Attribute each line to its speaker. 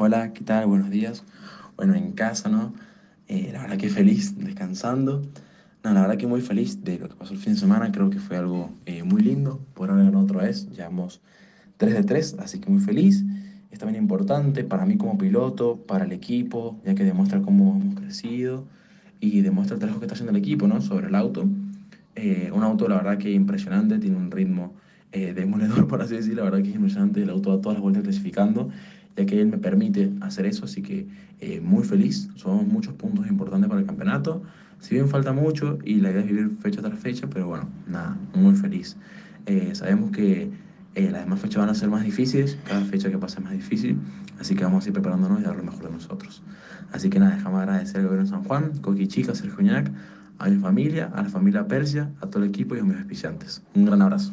Speaker 1: Hola, ¿qué tal? Buenos días. Bueno, en casa, ¿no? Eh, la verdad que feliz, descansando. No, la verdad que muy feliz de lo que pasó el fin de semana. Creo que fue algo eh, muy lindo. Por ahora ganó otra vez. Llevamos 3 de 3, así que muy feliz. Es también importante para mí como piloto, para el equipo, ya que demuestra cómo hemos crecido y demuestra el trabajo que está haciendo el equipo, ¿no? Sobre el auto. Eh, un auto, la verdad que impresionante, tiene un ritmo eh, demoledor, por así decirlo. La verdad que es impresionante el auto a todas las vueltas clasificando ya que él me permite hacer eso, así que eh, muy feliz, son muchos puntos importantes para el campeonato, si bien falta mucho y la idea es vivir fecha tras fecha, pero bueno, nada, muy feliz. Eh, sabemos que eh, las demás fechas van a ser más difíciles, cada fecha que pasa es más difícil, así que vamos a ir preparándonos y dar lo mejor de nosotros. Así que nada, dejamos agradecer al gobierno de San Juan, Coqui Chica, Sergio Ñac, a mi familia, a la familia Persia, a todo el equipo y a mis auspiciantes. Un gran abrazo.